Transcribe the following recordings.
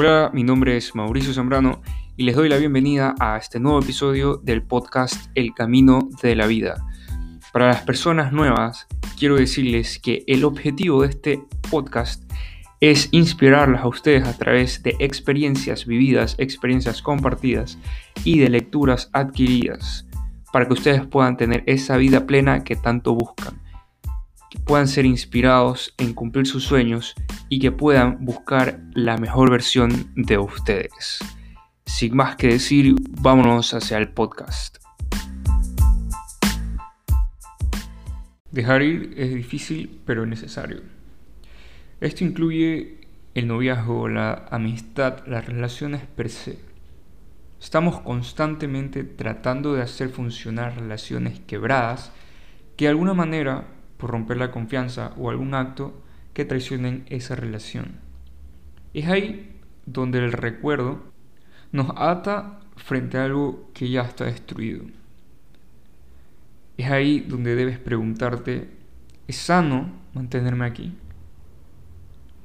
Hola, mi nombre es Mauricio Zambrano y les doy la bienvenida a este nuevo episodio del podcast El Camino de la Vida. Para las personas nuevas, quiero decirles que el objetivo de este podcast es inspirarlas a ustedes a través de experiencias vividas, experiencias compartidas y de lecturas adquiridas, para que ustedes puedan tener esa vida plena que tanto buscan, que puedan ser inspirados en cumplir sus sueños y que puedan buscar la mejor versión de ustedes. Sin más que decir, vámonos hacia el podcast. Dejar ir es difícil pero necesario. Esto incluye el noviazgo, la amistad, las relaciones per se. Estamos constantemente tratando de hacer funcionar relaciones quebradas que de alguna manera, por romper la confianza o algún acto, que traicionen esa relación. Es ahí donde el recuerdo nos ata frente a algo que ya está destruido. Es ahí donde debes preguntarte, ¿es sano mantenerme aquí?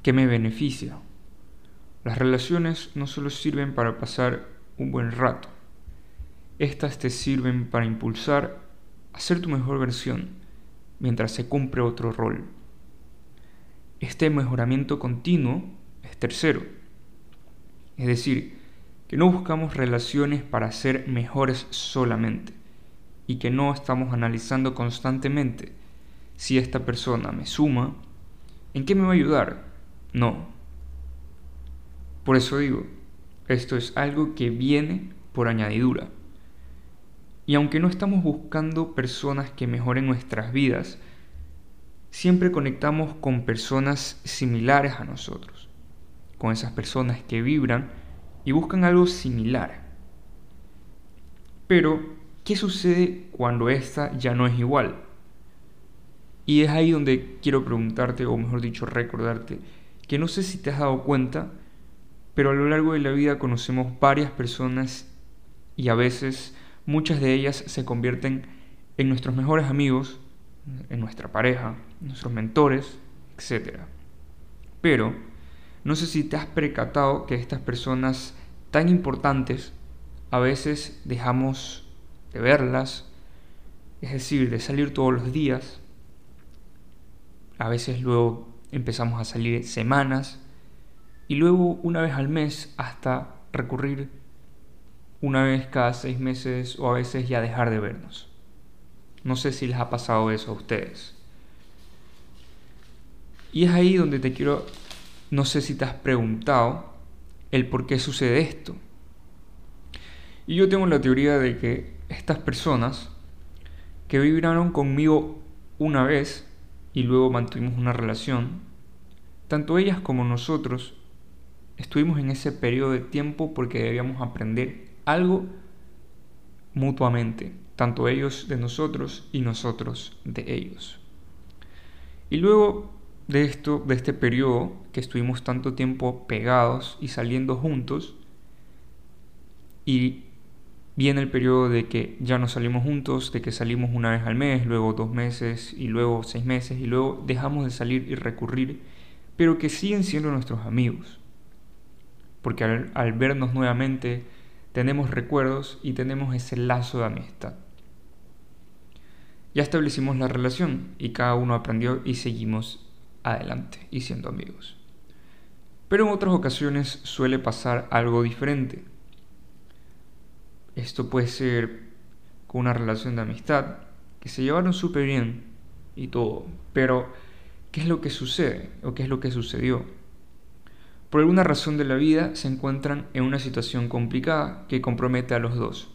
¿Qué me beneficia? Las relaciones no solo sirven para pasar un buen rato, estas te sirven para impulsar a ser tu mejor versión mientras se cumple otro rol. Este mejoramiento continuo es tercero. Es decir, que no buscamos relaciones para ser mejores solamente y que no estamos analizando constantemente si esta persona me suma, ¿en qué me va a ayudar? No. Por eso digo, esto es algo que viene por añadidura. Y aunque no estamos buscando personas que mejoren nuestras vidas, siempre conectamos con personas similares a nosotros, con esas personas que vibran y buscan algo similar. Pero, ¿qué sucede cuando esta ya no es igual? Y es ahí donde quiero preguntarte, o mejor dicho, recordarte, que no sé si te has dado cuenta, pero a lo largo de la vida conocemos varias personas y a veces muchas de ellas se convierten en nuestros mejores amigos en nuestra pareja, nuestros mentores, etc. Pero no sé si te has percatado que estas personas tan importantes a veces dejamos de verlas, es decir, de salir todos los días. A veces luego empezamos a salir semanas y luego una vez al mes hasta recurrir una vez cada seis meses o a veces ya dejar de vernos. No sé si les ha pasado eso a ustedes. Y es ahí donde te quiero, no sé si te has preguntado el por qué sucede esto. Y yo tengo la teoría de que estas personas que vibraron conmigo una vez y luego mantuvimos una relación, tanto ellas como nosotros estuvimos en ese periodo de tiempo porque debíamos aprender algo mutuamente tanto ellos de nosotros y nosotros de ellos. Y luego de esto, de este periodo que estuvimos tanto tiempo pegados y saliendo juntos, y viene el periodo de que ya no salimos juntos, de que salimos una vez al mes, luego dos meses y luego seis meses y luego dejamos de salir y recurrir, pero que siguen siendo nuestros amigos. Porque al, al vernos nuevamente tenemos recuerdos y tenemos ese lazo de amistad. Ya establecimos la relación y cada uno aprendió y seguimos adelante y siendo amigos. Pero en otras ocasiones suele pasar algo diferente. Esto puede ser con una relación de amistad, que se llevaron súper bien y todo, pero ¿qué es lo que sucede o qué es lo que sucedió? Por alguna razón de la vida se encuentran en una situación complicada que compromete a los dos.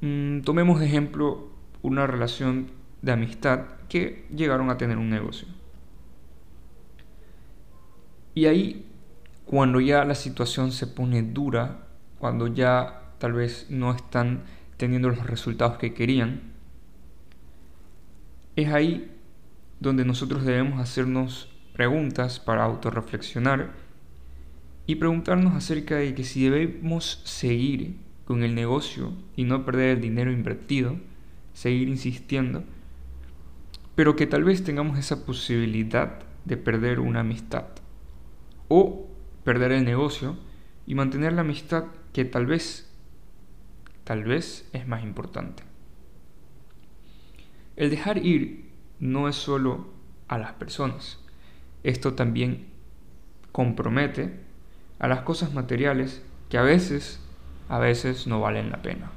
Mm, tomemos de ejemplo una relación de amistad que llegaron a tener un negocio. Y ahí, cuando ya la situación se pone dura, cuando ya tal vez no están teniendo los resultados que querían, es ahí donde nosotros debemos hacernos preguntas para autorreflexionar y preguntarnos acerca de que si debemos seguir con el negocio y no perder el dinero invertido, seguir insistiendo, pero que tal vez tengamos esa posibilidad de perder una amistad. O perder el negocio y mantener la amistad que tal vez, tal vez es más importante. El dejar ir no es solo a las personas, esto también compromete a las cosas materiales que a veces, a veces no valen la pena.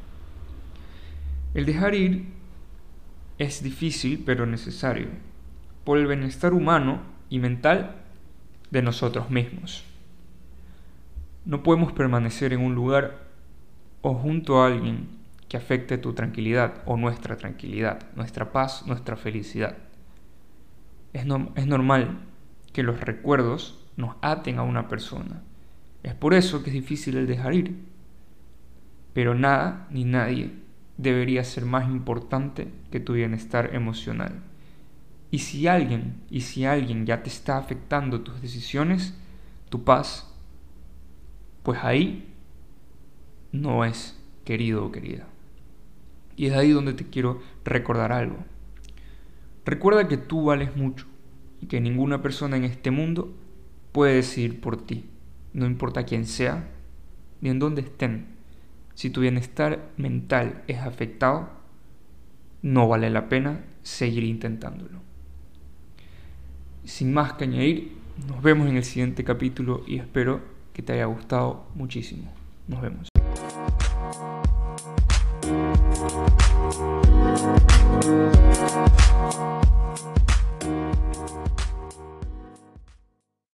El dejar ir es difícil pero necesario por el bienestar humano y mental de nosotros mismos. No podemos permanecer en un lugar o junto a alguien que afecte tu tranquilidad o nuestra tranquilidad, nuestra paz, nuestra felicidad. Es, es normal que los recuerdos nos aten a una persona. Es por eso que es difícil el dejar ir. Pero nada ni nadie debería ser más importante que tu bienestar emocional. Y si alguien, y si alguien ya te está afectando tus decisiones, tu paz, pues ahí no es querido o querida. Y es ahí donde te quiero recordar algo. Recuerda que tú vales mucho y que ninguna persona en este mundo puede decidir por ti, no importa quién sea ni en dónde estén. Si tu bienestar mental es afectado, no vale la pena seguir intentándolo. Sin más que añadir, nos vemos en el siguiente capítulo y espero que te haya gustado muchísimo. Nos vemos.